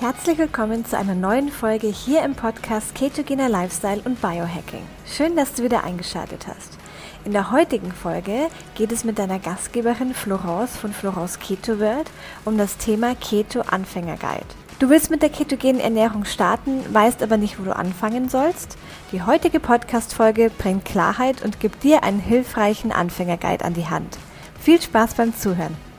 Herzlich willkommen zu einer neuen Folge hier im Podcast Ketogener Lifestyle und Biohacking. Schön, dass du wieder eingeschaltet hast. In der heutigen Folge geht es mit deiner Gastgeberin Florence von Florence Keto World um das Thema Keto Anfänger Guide. Du willst mit der ketogenen Ernährung starten, weißt aber nicht, wo du anfangen sollst? Die heutige Podcast-Folge bringt Klarheit und gibt dir einen hilfreichen Anfängerguide an die Hand. Viel Spaß beim Zuhören!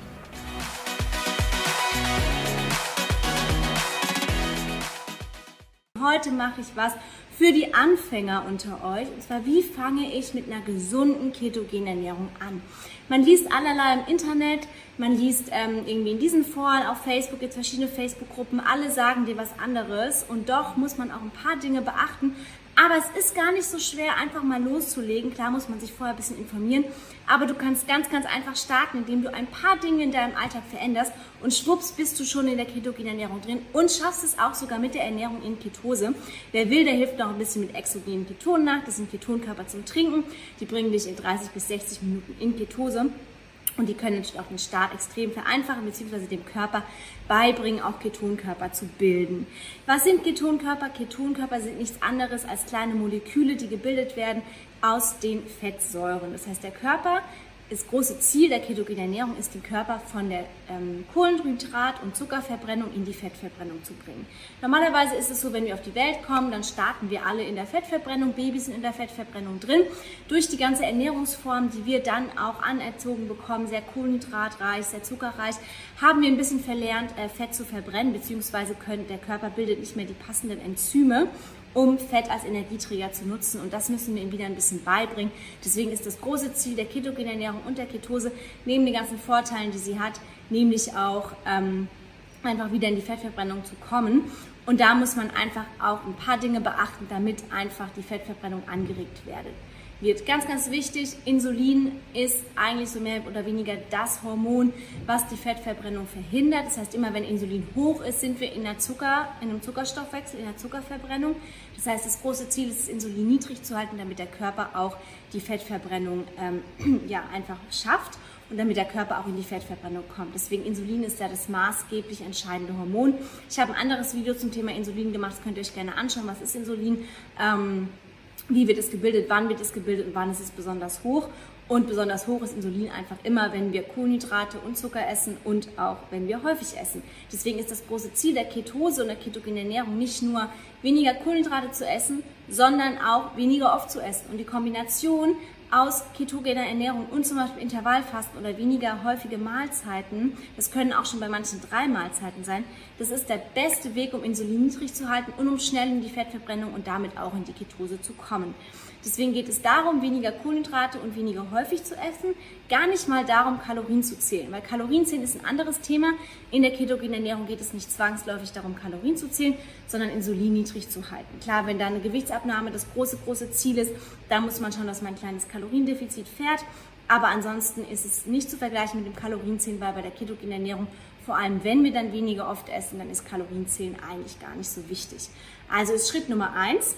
Heute mache ich was für die Anfänger unter euch. Und zwar, wie fange ich mit einer gesunden ketogenen Ernährung an? Man liest allerlei im Internet, man liest ähm, irgendwie in diesen Foren, auf Facebook, gibt es verschiedene Facebook-Gruppen, alle sagen dir was anderes. Und doch muss man auch ein paar Dinge beachten, aber es ist gar nicht so schwer, einfach mal loszulegen. Klar muss man sich vorher ein bisschen informieren, aber du kannst ganz, ganz einfach starten, indem du ein paar Dinge in deinem Alltag veränderst und schwupps bist du schon in der ketogenen Ernährung drin und schaffst es auch sogar mit der Ernährung in Ketose. Wer will, der hilft noch ein bisschen mit exogenen Ketonen nach. Das sind Ketonkörper zum Trinken. Die bringen dich in 30 bis 60 Minuten in Ketose. Und die können natürlich auch den Start extrem vereinfachen, beziehungsweise dem Körper beibringen, auch Ketonkörper zu bilden. Was sind Ketonkörper? Ketonkörper sind nichts anderes als kleine Moleküle, die gebildet werden aus den Fettsäuren. Das heißt, der Körper das große Ziel der ketogenen Ernährung ist, den Körper von der ähm, Kohlenhydrat- und Zuckerverbrennung in die Fettverbrennung zu bringen. Normalerweise ist es so, wenn wir auf die Welt kommen, dann starten wir alle in der Fettverbrennung, Babys sind in der Fettverbrennung drin. Durch die ganze Ernährungsform, die wir dann auch anerzogen bekommen, sehr kohlenhydratreich, sehr zuckerreich, haben wir ein bisschen verlernt, äh, Fett zu verbrennen, beziehungsweise können, der Körper bildet nicht mehr die passenden Enzyme um Fett als Energieträger zu nutzen. Und das müssen wir ihm wieder ein bisschen beibringen. Deswegen ist das große Ziel der ketogenen Ernährung und der Ketose, neben den ganzen Vorteilen, die sie hat, nämlich auch ähm, einfach wieder in die Fettverbrennung zu kommen. Und da muss man einfach auch ein paar Dinge beachten, damit einfach die Fettverbrennung angeregt werde wird. Ganz, ganz wichtig, Insulin ist eigentlich so mehr oder weniger das Hormon, was die Fettverbrennung verhindert. Das heißt, immer wenn Insulin hoch ist, sind wir in, der Zucker, in einem Zuckerstoffwechsel, in der Zuckerverbrennung. Das heißt, das große Ziel ist Insulin niedrig zu halten, damit der Körper auch die Fettverbrennung ähm, ja, einfach schafft und damit der Körper auch in die Fettverbrennung kommt. Deswegen Insulin ist ja das maßgeblich entscheidende Hormon. Ich habe ein anderes Video zum Thema Insulin gemacht, das könnt ihr euch gerne anschauen. Was ist Insulin? Ähm, wie wird es gebildet, wann wird es gebildet und wann ist es besonders hoch. Und besonders hoch ist Insulin einfach immer, wenn wir Kohlenhydrate und Zucker essen und auch wenn wir häufig essen. Deswegen ist das große Ziel der Ketose und der ketogenen Ernährung nicht nur weniger Kohlenhydrate zu essen, sondern auch weniger oft zu essen. Und die Kombination aus ketogener Ernährung und zum Beispiel Intervallfasten oder weniger häufige Mahlzeiten, das können auch schon bei manchen drei Mahlzeiten sein, das ist der beste Weg, um Insulin niedrig zu halten und um schnell in die Fettverbrennung und damit auch in die Ketose zu kommen. Deswegen geht es darum, weniger Kohlenhydrate und weniger häufig zu essen, gar nicht mal darum, Kalorien zu zählen, weil Kalorien zählen ist ein anderes Thema. In der ketogenen Ernährung geht es nicht zwangsläufig darum, Kalorien zu zählen, sondern Insulin niedrig zu halten. Klar, wenn da eine Gewichtsabnahme das große, große Ziel ist, da muss man schauen, dass man ein kleines Kaloriendefizit fährt. Aber ansonsten ist es nicht zu vergleichen mit dem Kalorienzählen, weil bei der ketogenen Ernährung vor allem wenn wir dann weniger oft essen, dann ist Kalorienzählen eigentlich gar nicht so wichtig. Also ist Schritt Nummer eins,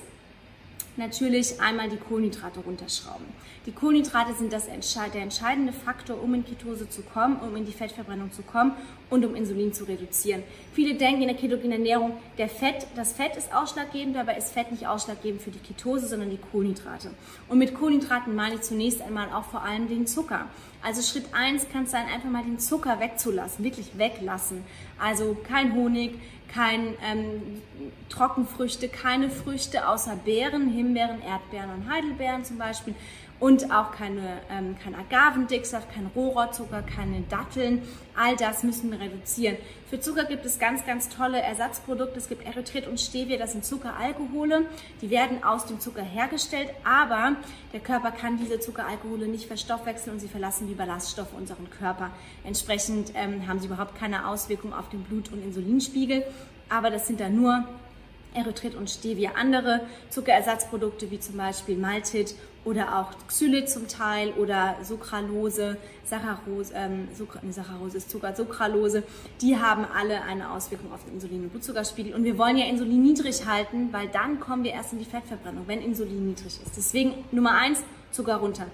natürlich einmal die Kohlenhydrate runterschrauben. Die Kohlenhydrate sind das, der entscheidende Faktor, um in Ketose zu kommen, um in die Fettverbrennung zu kommen und um Insulin zu reduzieren. Viele denken in der ketogenen Ernährung, der Fett, das Fett ist ausschlaggebend, dabei ist Fett nicht ausschlaggebend für die Ketose, sondern die Kohlenhydrate. Und mit Kohlenhydraten meine ich zunächst einmal auch vor allem den Zucker. Also Schritt eins kann es sein, einfach mal den Zucker wegzulassen, wirklich weglassen. Also kein Honig, kein ähm, Trockenfrüchte, keine Früchte außer Beeren, Himbeeren, Erdbeeren und Heidelbeeren zum Beispiel und auch keine, ähm, kein Agavendicksaft, kein Rohrzucker, keine Datteln. All das müssen wir reduzieren. Für Zucker gibt es ganz, ganz tolle Ersatzprodukte. Es gibt Erythrit und Stevia, das sind Zuckeralkohole. Die werden aus dem Zucker hergestellt, aber der Körper kann diese Zuckeralkohole nicht verstoffwechseln und sie verlassen wie Ballaststoffe unseren Körper. Entsprechend ähm, haben sie überhaupt keine Auswirkung auf den Blut- und Insulinspiegel. Aber das sind dann nur Erythrit und Stevia. Andere Zuckerersatzprodukte wie zum Beispiel Maltit oder auch Xylit zum Teil oder Sucralose, Saccharose, ähm, Saccharose ist Zucker, Sucralose, die haben alle eine Auswirkung auf den Insulin- und Blutzuckerspiegel. Und wir wollen ja Insulin niedrig halten, weil dann kommen wir erst in die Fettverbrennung, wenn Insulin niedrig ist. Deswegen Nummer eins, Zucker runter.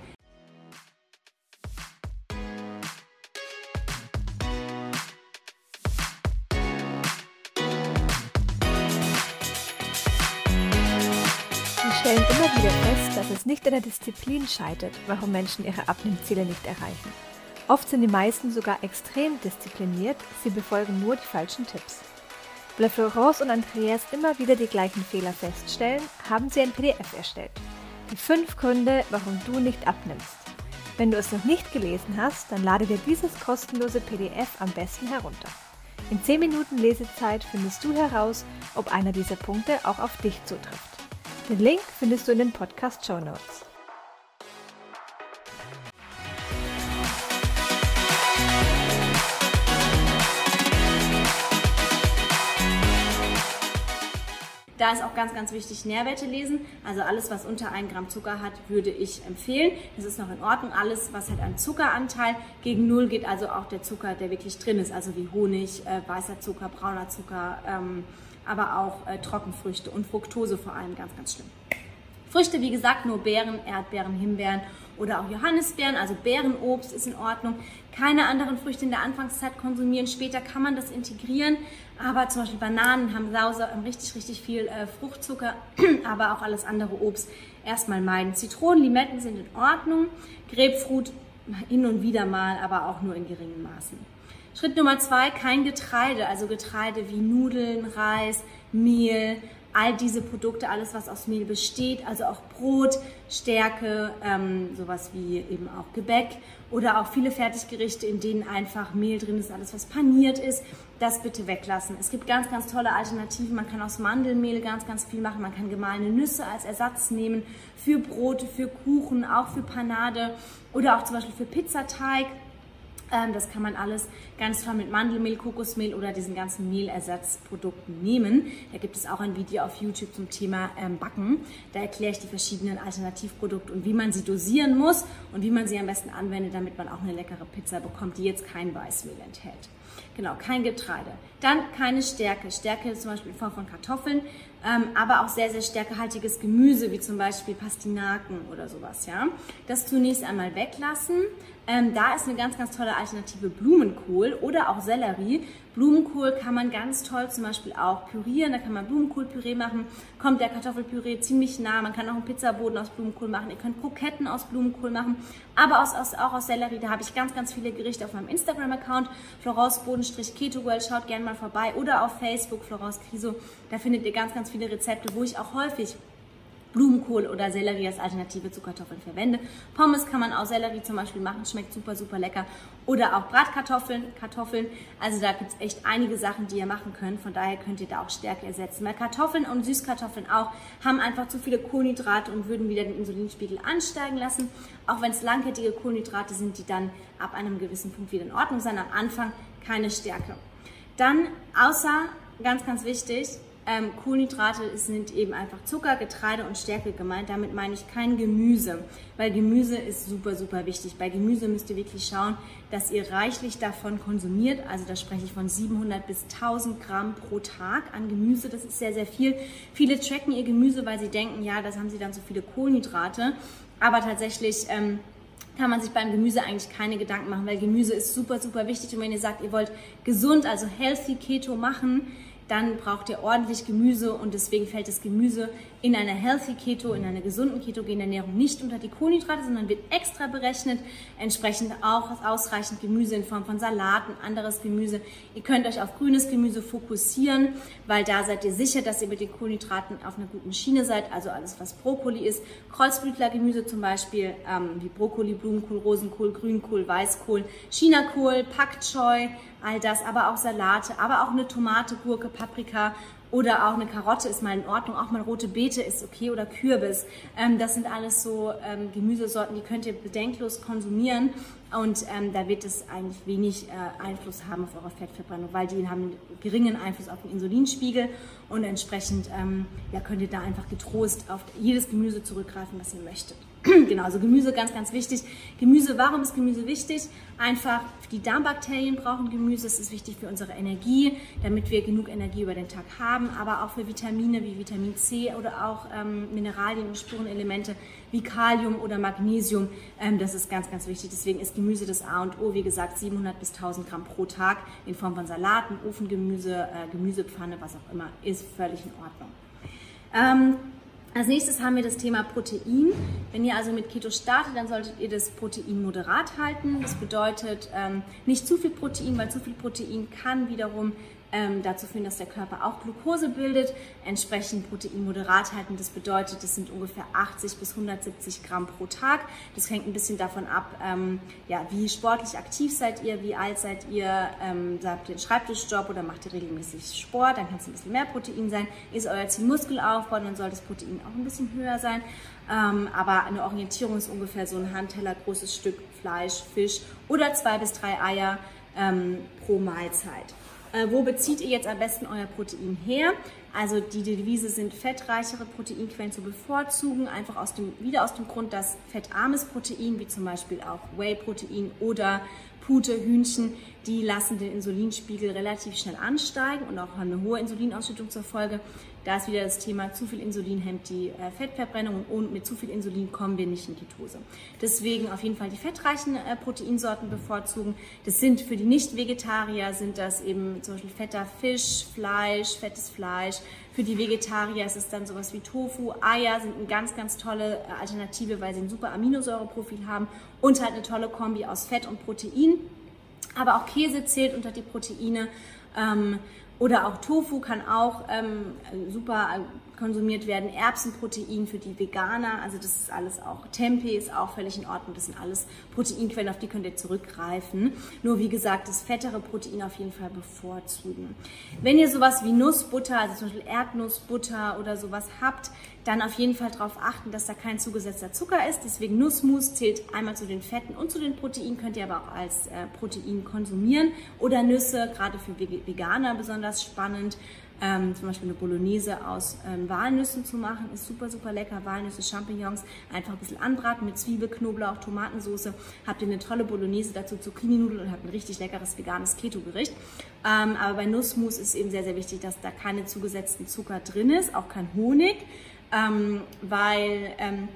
Dass es nicht an der Disziplin scheitert, warum Menschen ihre Abnehmziele nicht erreichen. Oft sind die meisten sogar extrem diszipliniert, sie befolgen nur die falschen Tipps. Weil Florence und Andreas immer wieder die gleichen Fehler feststellen, haben sie ein PDF erstellt. Die fünf Gründe, warum du nicht abnimmst. Wenn du es noch nicht gelesen hast, dann lade dir dieses kostenlose PDF am besten herunter. In 10 Minuten Lesezeit findest du heraus, ob einer dieser Punkte auch auf dich zutrifft. Den Link findest du in den Podcast Show Notes. Da ist auch ganz, ganz wichtig, Nährwerte lesen. Also alles, was unter 1 Gramm Zucker hat, würde ich empfehlen. Das ist noch in Ordnung. Alles, was hat einen Zuckeranteil, gegen Null geht also auch der Zucker, der wirklich drin ist. Also wie Honig, äh, weißer Zucker, brauner Zucker, ähm, aber auch äh, Trockenfrüchte und Fructose vor allem ganz, ganz schlimm. Früchte, wie gesagt, nur Beeren, Erdbeeren, Himbeeren oder auch Johannisbeeren, also Beerenobst ist in Ordnung. Keine anderen Früchte in der Anfangszeit konsumieren. Später kann man das integrieren, aber zum Beispiel Bananen haben sauser, richtig, richtig viel äh, Fruchtzucker, aber auch alles andere Obst erstmal meiden. Zitronen, Limetten sind in Ordnung. Grapefruit hin und wieder mal, aber auch nur in geringen Maßen. Schritt Nummer zwei, kein Getreide, also Getreide wie Nudeln, Reis, Mehl, all diese Produkte, alles was aus Mehl besteht, also auch Brot, Stärke, ähm, sowas wie eben auch Gebäck oder auch viele Fertiggerichte, in denen einfach Mehl drin ist, alles was paniert ist, das bitte weglassen. Es gibt ganz, ganz tolle Alternativen. Man kann aus Mandelmehl ganz, ganz viel machen. Man kann gemahlene Nüsse als Ersatz nehmen für Brote, für Kuchen, auch für Panade oder auch zum Beispiel für Pizzateig. Ähm, das kann man alles ganz toll mit Mandelmehl, Kokosmehl oder diesen ganzen Mehlersatzprodukten nehmen. Da gibt es auch ein Video auf YouTube zum Thema ähm, Backen. Da erkläre ich die verschiedenen Alternativprodukte und wie man sie dosieren muss und wie man sie am besten anwendet, damit man auch eine leckere Pizza bekommt, die jetzt kein Weißmehl enthält. Genau, kein Getreide. Dann keine Stärke. Stärke zum Beispiel in Form von Kartoffeln, ähm, aber auch sehr, sehr stärkehaltiges Gemüse, wie zum Beispiel Pastinaken oder sowas. Ja? Das zunächst einmal weglassen. Ähm, da ist eine ganz, ganz tolle Alternative Blumenkohl oder auch Sellerie. Blumenkohl kann man ganz toll zum Beispiel auch pürieren. Da kann man Blumenkohlpüree machen. Kommt der Kartoffelpüree ziemlich nah. Man kann auch einen Pizzaboden aus Blumenkohl machen. Ihr könnt Kroketten aus Blumenkohl machen. Aber aus, aus, auch aus Sellerie. Da habe ich ganz, ganz viele Gerichte auf meinem Instagram-Account. Florence Keto World. Schaut gerne mal vorbei. Oder auf Facebook Florence Criso. Da findet ihr ganz, ganz viele Rezepte, wo ich auch häufig Blumenkohl oder Sellerie als Alternative zu Kartoffeln verwende. Pommes kann man aus Sellerie zum Beispiel machen, schmeckt super, super lecker. Oder auch Bratkartoffeln, Kartoffeln. Also da gibt es echt einige Sachen, die ihr machen könnt. Von daher könnt ihr da auch Stärke ersetzen. Weil Kartoffeln und Süßkartoffeln auch haben einfach zu viele Kohlenhydrate und würden wieder den Insulinspiegel ansteigen lassen. Auch wenn es langkettige Kohlenhydrate sind, die dann ab einem gewissen Punkt wieder in Ordnung sind. Am Anfang keine Stärke. Dann außer, ganz, ganz wichtig, ähm, Kohlenhydrate sind eben einfach Zucker, Getreide und Stärke gemeint. Damit meine ich kein Gemüse, weil Gemüse ist super, super wichtig. Bei Gemüse müsst ihr wirklich schauen, dass ihr reichlich davon konsumiert. Also da spreche ich von 700 bis 1000 Gramm pro Tag an Gemüse. Das ist sehr, sehr viel. Viele tracken ihr Gemüse, weil sie denken, ja, das haben sie dann so viele Kohlenhydrate. Aber tatsächlich... Ähm, kann man sich beim Gemüse eigentlich keine Gedanken machen, weil Gemüse ist super, super wichtig. Und wenn ihr sagt, ihr wollt gesund, also healthy Keto machen, dann braucht ihr ordentlich Gemüse und deswegen fällt das Gemüse in einer Healthy Keto, in einer gesunden ketogenen Ernährung nicht unter die Kohlenhydrate, sondern wird extra berechnet. Entsprechend auch ausreichend Gemüse in Form von Salaten, anderes Gemüse. Ihr könnt euch auf grünes Gemüse fokussieren, weil da seid ihr sicher, dass ihr mit den Kohlenhydraten auf einer guten Schiene seid. Also alles, was Brokkoli ist. Kreuzblütlergemüse zum Beispiel, ähm, wie Brokkoli, Blumenkohl, Rosenkohl, Grünkohl, Weißkohl, Chinakohl, Pak Choi, all das, aber auch Salate, aber auch eine Tomate, Gurke, Paprika oder auch eine Karotte ist mal in Ordnung, auch mal rote Beete ist okay oder Kürbis. Ähm, das sind alles so ähm, Gemüsesorten, die könnt ihr bedenklos konsumieren und ähm, da wird es eigentlich wenig äh, Einfluss haben auf eure Fettverbrennung, weil die haben einen geringen Einfluss auf den Insulinspiegel und entsprechend ähm, ja, könnt ihr da einfach getrost auf jedes Gemüse zurückgreifen, was ihr möchtet. genau, also Gemüse ganz, ganz wichtig. Gemüse, warum ist Gemüse wichtig? Einfach die Darmbakterien brauchen Gemüse. Es ist wichtig für unsere Energie, damit wir genug Energie über den Tag haben, aber auch für Vitamine wie Vitamin C oder auch ähm, Mineralien und Spurenelemente wie Kalium oder Magnesium. Ähm, das ist ganz, ganz wichtig. Deswegen ist Gemüse das A und O. Wie gesagt, 700 bis 1000 Gramm pro Tag in Form von Salaten, Ofengemüse, äh, Gemüsepfanne, was auch immer, ist völlig in Ordnung. Ähm, Als nächstes haben wir das Thema Protein. Wenn ihr also mit Keto startet, dann solltet ihr das Protein moderat halten. Das bedeutet ähm, nicht zu viel Protein, weil zu viel Protein kann wiederum ähm, dazu führen, dass der Körper auch Glucose bildet, entsprechend Protein moderat halten. Das bedeutet, das sind ungefähr 80 bis 170 Gramm pro Tag. Das hängt ein bisschen davon ab, ähm, ja, wie sportlich aktiv seid ihr, wie alt seid ihr, ähm, habt ihr einen Schreibtischjob oder macht ihr regelmäßig Sport, dann kann es ein bisschen mehr Protein sein. Ist euer Ziel Muskelaufbau, dann soll das Protein auch ein bisschen höher sein. Ähm, aber eine Orientierung ist ungefähr so ein Handteller großes Stück Fleisch, Fisch oder zwei bis drei Eier ähm, pro Mahlzeit. Äh, wo bezieht ihr jetzt am besten euer Protein her? Also die Devise sind fettreichere Proteinquellen zu bevorzugen, einfach aus dem, wieder aus dem Grund, dass fettarmes Protein, wie zum Beispiel auch Whey-Protein oder Pute, Hühnchen, die lassen den Insulinspiegel relativ schnell ansteigen und auch eine hohe Insulinausschüttung zur Folge. Da ist wieder das Thema, zu viel Insulin hemmt die äh, Fettverbrennung und mit zu viel Insulin kommen wir nicht in Ketose. Deswegen auf jeden Fall die fettreichen äh, Proteinsorten bevorzugen. Das sind für die Nicht-Vegetarier sind das eben zum Beispiel fetter Fisch, Fleisch, fettes Fleisch. Für die Vegetarier ist es dann sowas wie Tofu. Eier sind eine ganz, ganz tolle äh, Alternative, weil sie ein super Aminosäureprofil haben und halt eine tolle Kombi aus Fett und Protein. Aber auch Käse zählt unter die Proteine. Ähm, oder auch Tofu kann auch ähm, super konsumiert werden. Erbsenprotein für die Veganer, also das ist alles auch. Tempeh ist auch völlig in Ordnung. Das sind alles Proteinquellen, auf die könnt ihr zurückgreifen. Nur wie gesagt, das fettere Protein auf jeden Fall bevorzugen. Wenn ihr sowas wie Nussbutter, also zum Beispiel Erdnussbutter oder sowas habt, dann auf jeden Fall darauf achten, dass da kein zugesetzter Zucker ist. Deswegen Nussmus zählt einmal zu den Fetten und zu den Proteinen, könnt ihr aber auch als äh, Protein konsumieren. Oder Nüsse, gerade für Veganer besonders spannend. Ähm, zum Beispiel eine Bolognese aus ähm, Walnüssen zu machen, ist super, super lecker. Walnüsse, Champignons, einfach ein bisschen anbraten mit Zwiebel, Knoblauch, Tomatensauce. Habt ihr eine tolle Bolognese, dazu Zucchini-Nudeln und habt ein richtig leckeres veganes Keto-Gericht. Ähm, aber bei Nussmus ist eben sehr, sehr wichtig, dass da keine zugesetzten Zucker drin ist, auch kein Honig, ähm, weil ähm,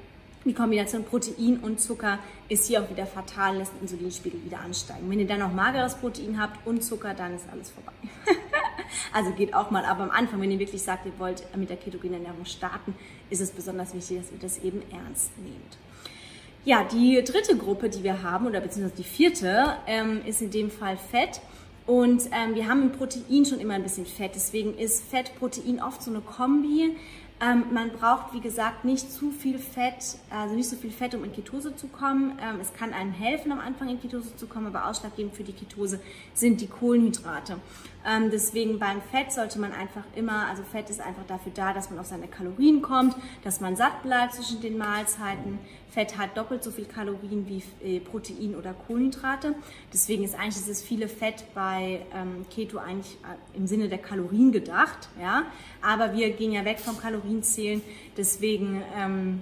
die Kombination Protein und Zucker ist hier auch wieder fatal, lässt den Insulinspiegel wieder ansteigen. Wenn ihr dann noch mageres Protein habt und Zucker, dann ist alles vorbei. also geht auch mal. Aber am Anfang, wenn ihr wirklich sagt, ihr wollt mit der ketogenen Ernährung starten, ist es besonders wichtig, dass ihr das eben ernst nehmt. Ja, die dritte Gruppe, die wir haben, oder beziehungsweise die vierte, ähm, ist in dem Fall Fett. Und ähm, wir haben im Protein schon immer ein bisschen Fett. Deswegen ist Fett-Protein oft so eine Kombi. Ähm, man braucht, wie gesagt, nicht zu viel Fett, also nicht so viel Fett, um in Ketose zu kommen. Ähm, es kann einem helfen, am Anfang in Ketose zu kommen, aber ausschlaggebend für die Ketose sind die Kohlenhydrate. Ähm, deswegen beim Fett sollte man einfach immer, also Fett ist einfach dafür da, dass man auf seine Kalorien kommt, dass man satt bleibt zwischen den Mahlzeiten. Fett hat doppelt so viel Kalorien wie äh, Protein oder Kohlenhydrate. Deswegen ist eigentlich dieses viele Fett bei ähm, Keto eigentlich äh, im Sinne der Kalorien gedacht. Ja? Aber wir gehen ja weg vom Kalorienzählen. Deswegen ähm,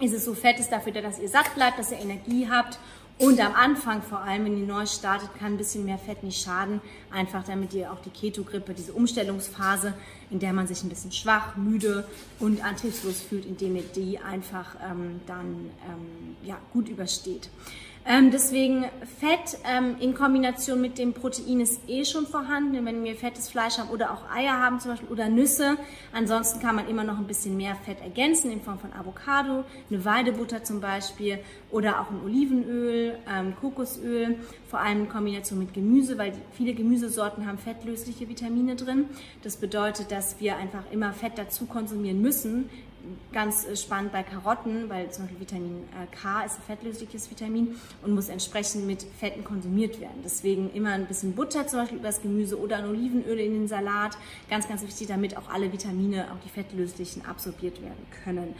ist es so, Fett ist dafür da, dass ihr satt bleibt, dass ihr Energie habt und am Anfang vor allem, wenn ihr neu startet, kann ein bisschen mehr Fett nicht schaden. Einfach damit ihr auch die Keto-Grippe, diese Umstellungsphase, in der man sich ein bisschen schwach, müde und antriebslos fühlt, indem ihr die einfach ähm, dann ähm, ja, gut übersteht. Ähm, deswegen Fett ähm, in Kombination mit dem Protein ist eh schon vorhanden. Wenn wir fettes Fleisch haben oder auch Eier haben zum Beispiel oder Nüsse. Ansonsten kann man immer noch ein bisschen mehr Fett ergänzen in Form von Avocado, eine Weidebutter zum Beispiel oder auch ein Olivenöl, ähm, Kokosöl. Vor allem in Kombination mit Gemüse, weil die, viele Gemüsesorten haben fettlösliche Vitamine drin. Das bedeutet, dass wir einfach immer Fett dazu konsumieren müssen, ganz äh, spannend bei Karotten, weil zum Beispiel Vitamin äh, K ist ein fettlösliches Vitamin und muss entsprechend mit Fetten konsumiert werden. Deswegen immer ein bisschen Butter zum Beispiel übers Gemüse oder ein Olivenöl in den Salat. Ganz, ganz wichtig, damit auch alle Vitamine, auch die fettlöslichen, absorbiert werden können.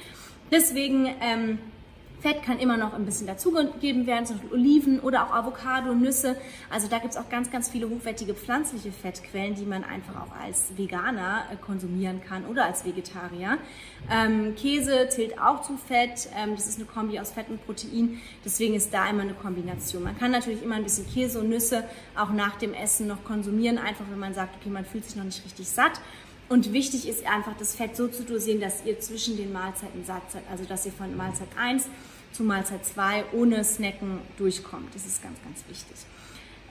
Deswegen ähm, Fett kann immer noch ein bisschen dazugegeben werden, zum Beispiel Oliven oder auch Avocado, Nüsse. Also da gibt es auch ganz, ganz viele hochwertige pflanzliche Fettquellen, die man einfach auch als Veganer äh, konsumieren kann oder als Vegetarier. Ähm, Käse zählt auch zu Fett. Ähm, das ist eine Kombi aus Fett und Protein. Deswegen ist da immer eine Kombination. Man kann natürlich immer ein bisschen Käse und Nüsse auch nach dem Essen noch konsumieren, einfach wenn man sagt, okay, man fühlt sich noch nicht richtig satt. Und wichtig ist einfach, das Fett so zu dosieren, dass ihr zwischen den Mahlzeiten satt seid. Also, dass ihr von Mahlzeit 1 zu Mahlzeit 2 ohne Snacken durchkommt. Das ist ganz, ganz wichtig.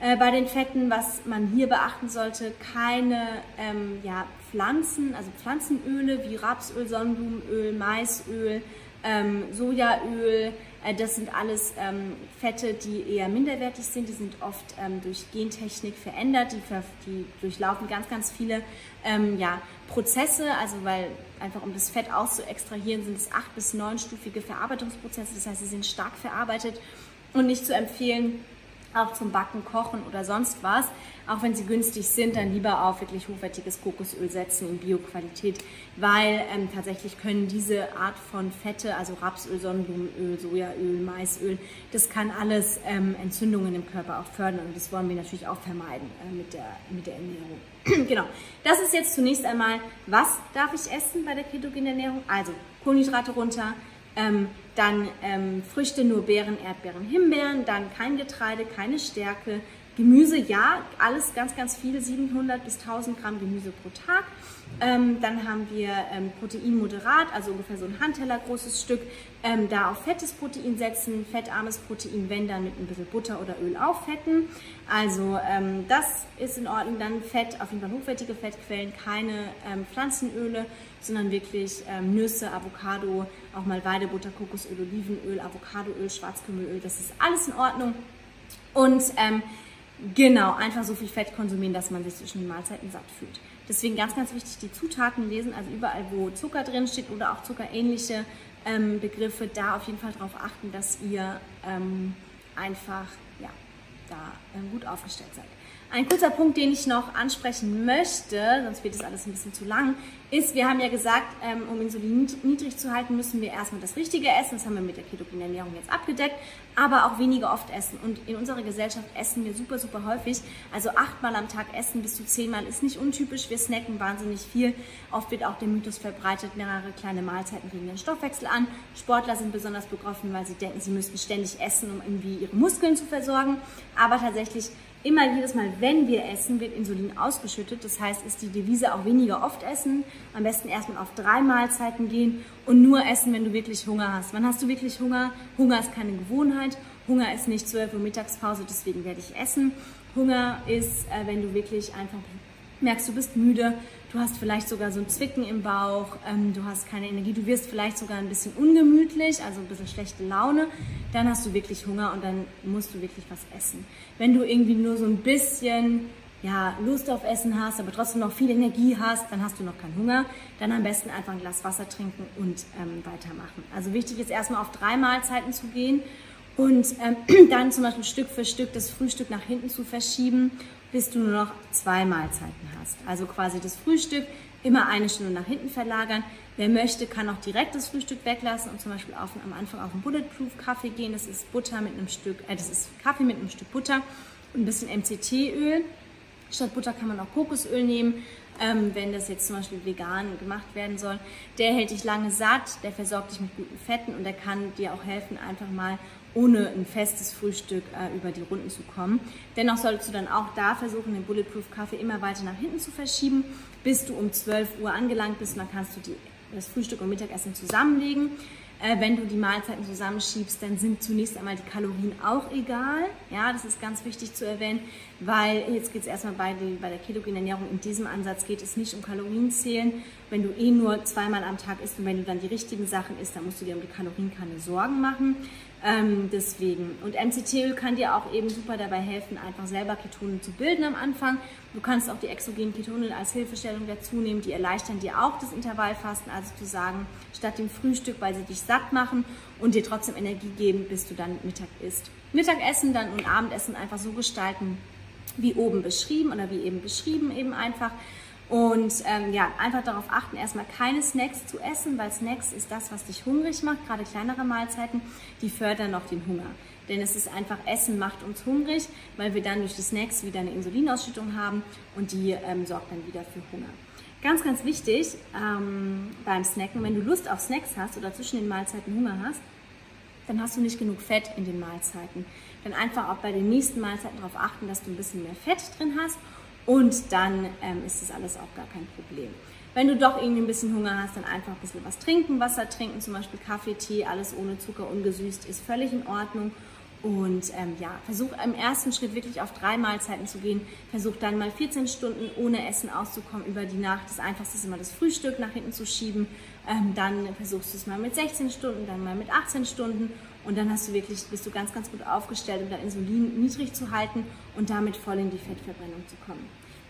Äh, bei den Fetten, was man hier beachten sollte, keine ähm, ja, Pflanzen, also Pflanzenöle wie Rapsöl, Sonnenblumenöl, Maisöl, ähm, Sojaöl. Äh, das sind alles ähm, Fette, die eher minderwertig sind. Die sind oft ähm, durch Gentechnik verändert. Die, die, durchlaufen ganz, ganz viele ähm, ja, Prozesse. Also weil einfach um das Fett auszuextrahieren, sind es acht bis neunstufige Verarbeitungsprozesse. Das heißt, sie sind stark verarbeitet und nicht zu empfehlen, auch zum Backen, Kochen oder sonst was. Auch wenn sie günstig sind, dann lieber auf wirklich hochwertiges Kokosöl setzen in Bioqualität, weil ähm, tatsächlich können diese Art von Fette, also Rapsöl, Sonnenblumenöl, Sojaöl, Maisöl, das kann alles ähm, Entzündungen im Körper auch fördern und das wollen wir natürlich auch vermeiden äh, mit, der, mit der Ernährung. genau, das ist jetzt zunächst einmal, was darf ich essen bei der ketogenen Ernährung? Also Kohlenhydrate runter, ähm, dann ähm, Früchte, nur Beeren, Erdbeeren, Himbeeren, dann kein Getreide, keine Stärke, Gemüse, ja, alles ganz, ganz viel, 700 bis 1000 Gramm Gemüse pro Tag. Ähm, dann haben wir ähm, Protein moderat, also ungefähr so ein Handteller großes Stück. Ähm, da auf fettes Protein setzen, fettarmes Protein, wenn dann mit ein bisschen Butter oder Öl auffetten. Also ähm, das ist in Ordnung. Dann Fett, auf jeden Fall hochwertige Fettquellen, keine ähm, Pflanzenöle, sondern wirklich ähm, Nüsse, Avocado, auch mal Weidebutter, Kokosöl, Olivenöl, Avocadoöl, Schwarzkümmelöl. Das ist alles in Ordnung. Und Genau, einfach so viel Fett konsumieren, dass man sich zwischen den Mahlzeiten satt fühlt. Deswegen ganz, ganz wichtig, die Zutaten lesen, also überall, wo Zucker drin steht oder auch zuckerähnliche ähm, Begriffe, da auf jeden Fall darauf achten, dass ihr ähm, einfach ja, da ähm, gut aufgestellt seid. Ein kurzer Punkt, den ich noch ansprechen möchte, sonst wird das alles ein bisschen zu lang, ist, wir haben ja gesagt, ähm, um Insulin niedrig zu halten, müssen wir erstmal das Richtige essen. Das haben wir mit der ketogenen Ernährung jetzt abgedeckt, aber auch weniger oft essen. Und in unserer Gesellschaft essen wir super, super häufig. Also achtmal am Tag essen bis zu zehnmal ist nicht untypisch. Wir snacken wahnsinnig viel. Oft wird auch der Mythos verbreitet, mehrere kleine Mahlzeiten regen den Stoffwechsel an. Sportler sind besonders betroffen, weil sie denken, sie müssten ständig essen, um irgendwie ihre Muskeln zu versorgen. Aber tatsächlich immer jedes Mal, wenn wir essen, wird Insulin ausgeschüttet. Das heißt, ist die Devise auch weniger oft essen. Am besten erstmal auf drei Mahlzeiten gehen und nur essen, wenn du wirklich Hunger hast. Wann hast du wirklich Hunger? Hunger ist keine Gewohnheit. Hunger ist nicht 12 Uhr Mittagspause, deswegen werde ich essen. Hunger ist, äh, wenn du wirklich einfach merkst, du bist müde, du hast vielleicht sogar so ein Zwicken im Bauch, ähm, du hast keine Energie, du wirst vielleicht sogar ein bisschen ungemütlich, also ein bisschen schlechte Laune, dann hast du wirklich Hunger und dann musst du wirklich was essen. Wenn du irgendwie nur so ein bisschen ja, Lust auf Essen hast, aber trotzdem noch viel Energie hast, dann hast du noch keinen Hunger. Dann am besten einfach ein Glas Wasser trinken und ähm, weitermachen. Also wichtig ist erstmal auf drei Mahlzeiten zu gehen und ähm, dann zum Beispiel Stück für Stück das Frühstück nach hinten zu verschieben bis du nur noch zwei Mahlzeiten hast. Also quasi das Frühstück immer eine Stunde nach hinten verlagern. Wer möchte, kann auch direkt das Frühstück weglassen und zum Beispiel auf, am Anfang auf einen Bulletproof Kaffee gehen. Das ist Butter mit einem Stück, äh, das ist Kaffee mit einem Stück Butter und ein bisschen MCT-Öl. Statt Butter kann man auch Kokosöl nehmen, ähm, wenn das jetzt zum Beispiel vegan gemacht werden soll. Der hält dich lange satt, der versorgt dich mit guten Fetten und der kann dir auch helfen, einfach mal ohne ein festes Frühstück äh, über die Runden zu kommen. Dennoch solltest du dann auch da versuchen, den Bulletproof Kaffee immer weiter nach hinten zu verschieben, bis du um 12 Uhr angelangt bist. Dann kannst du die, das Frühstück und Mittagessen zusammenlegen. Äh, wenn du die Mahlzeiten zusammenschiebst, dann sind zunächst einmal die Kalorien auch egal. Ja, das ist ganz wichtig zu erwähnen, weil jetzt geht es erstmal bei, die, bei der ketogenen Ernährung in diesem Ansatz geht es nicht um Kalorienzählen. Wenn du eh nur zweimal am Tag isst und wenn du dann die richtigen Sachen isst, dann musst du dir um die Kalorien keine Sorgen machen. Ähm, deswegen. Und MCT-Öl kann dir auch eben super dabei helfen, einfach selber Ketone zu bilden am Anfang. Du kannst auch die exogenen Ketone als Hilfestellung dazu nehmen, die erleichtern dir auch das Intervallfasten, also zu sagen, statt dem Frühstück, weil sie dich satt machen und dir trotzdem Energie geben, bis du dann Mittag isst. Mittagessen dann und Abendessen einfach so gestalten, wie oben beschrieben oder wie eben beschrieben eben einfach. Und ähm, ja, einfach darauf achten, erstmal keine Snacks zu essen, weil Snacks ist das, was dich hungrig macht. Gerade kleinere Mahlzeiten, die fördern noch den Hunger. Denn es ist einfach, Essen macht uns hungrig, weil wir dann durch die Snacks wieder eine Insulinausschüttung haben und die ähm, sorgt dann wieder für Hunger. Ganz, ganz wichtig ähm, beim Snacken, wenn du Lust auf Snacks hast oder zwischen den Mahlzeiten Hunger hast, dann hast du nicht genug Fett in den Mahlzeiten. Dann einfach auch bei den nächsten Mahlzeiten darauf achten, dass du ein bisschen mehr Fett drin hast und dann ähm, ist das alles auch gar kein Problem. Wenn du doch irgendwie ein bisschen Hunger hast, dann einfach ein bisschen was trinken, Wasser trinken, zum Beispiel Kaffee, Tee, alles ohne Zucker, ungesüßt, ist völlig in Ordnung. Und ähm, ja, versuch im ersten Schritt wirklich auf drei Mahlzeiten zu gehen. Versuch dann mal 14 Stunden ohne Essen auszukommen über die Nacht. Das Einfachste ist immer das Frühstück nach hinten zu schieben. Ähm, dann versuchst du es mal mit 16 Stunden, dann mal mit 18 Stunden. Und dann hast du wirklich, bist du ganz, ganz gut aufgestellt, um dein Insulin niedrig zu halten und damit voll in die Fettverbrennung zu kommen.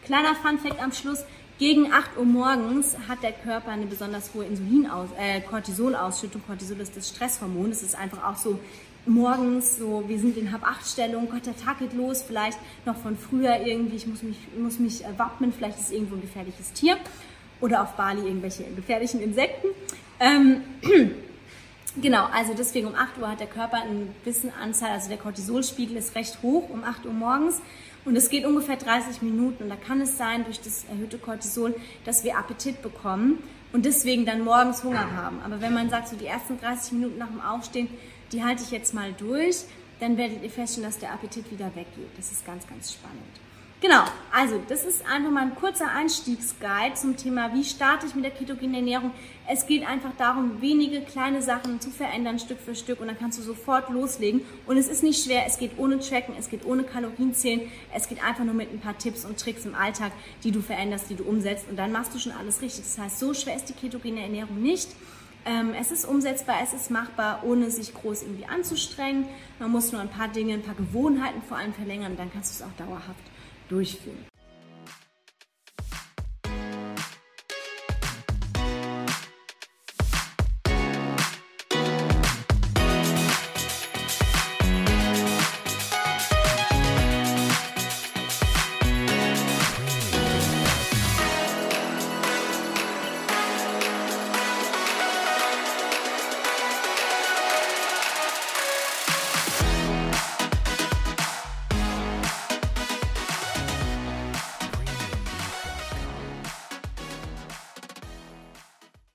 Kleiner Fun-Fact am Schluss. Gegen 8 Uhr morgens hat der Körper eine besonders hohe Insulinaus äh, Cortisolausschüttung. Cortisol ist das Stresshormon. Das ist einfach auch so morgens, so wir sind in Hab-8-Stellung, Gott, der Tag geht los, vielleicht noch von früher irgendwie, ich muss mich, muss mich äh, wappnen, vielleicht ist irgendwo ein gefährliches Tier oder auf Bali irgendwelche gefährlichen Insekten. Ähm, genau, also deswegen um 8 Uhr hat der Körper eine gewisse Anzahl, also der Cortisolspiegel ist recht hoch um 8 Uhr morgens und es geht ungefähr 30 Minuten und da kann es sein, durch das erhöhte Cortisol, dass wir Appetit bekommen und deswegen dann morgens Hunger haben. Aber wenn man sagt, so die ersten 30 Minuten nach dem Aufstehen, die halte ich jetzt mal durch, dann werdet ihr feststellen, dass der Appetit wieder weggeht. Das ist ganz, ganz spannend. Genau, also das ist einfach mal ein kurzer Einstiegsguide zum Thema, wie starte ich mit der ketogenen Ernährung. Es geht einfach darum, wenige kleine Sachen zu verändern, Stück für Stück und dann kannst du sofort loslegen. Und es ist nicht schwer, es geht ohne Tracken, es geht ohne Kalorienzählen, es geht einfach nur mit ein paar Tipps und Tricks im Alltag, die du veränderst, die du umsetzt und dann machst du schon alles richtig. Das heißt, so schwer ist die ketogene Ernährung nicht. Ähm, es ist umsetzbar, es ist machbar, ohne sich groß irgendwie anzustrengen. Man muss nur ein paar Dinge, ein paar Gewohnheiten vor allem verlängern dann kannst du es auch dauerhaft durchführen.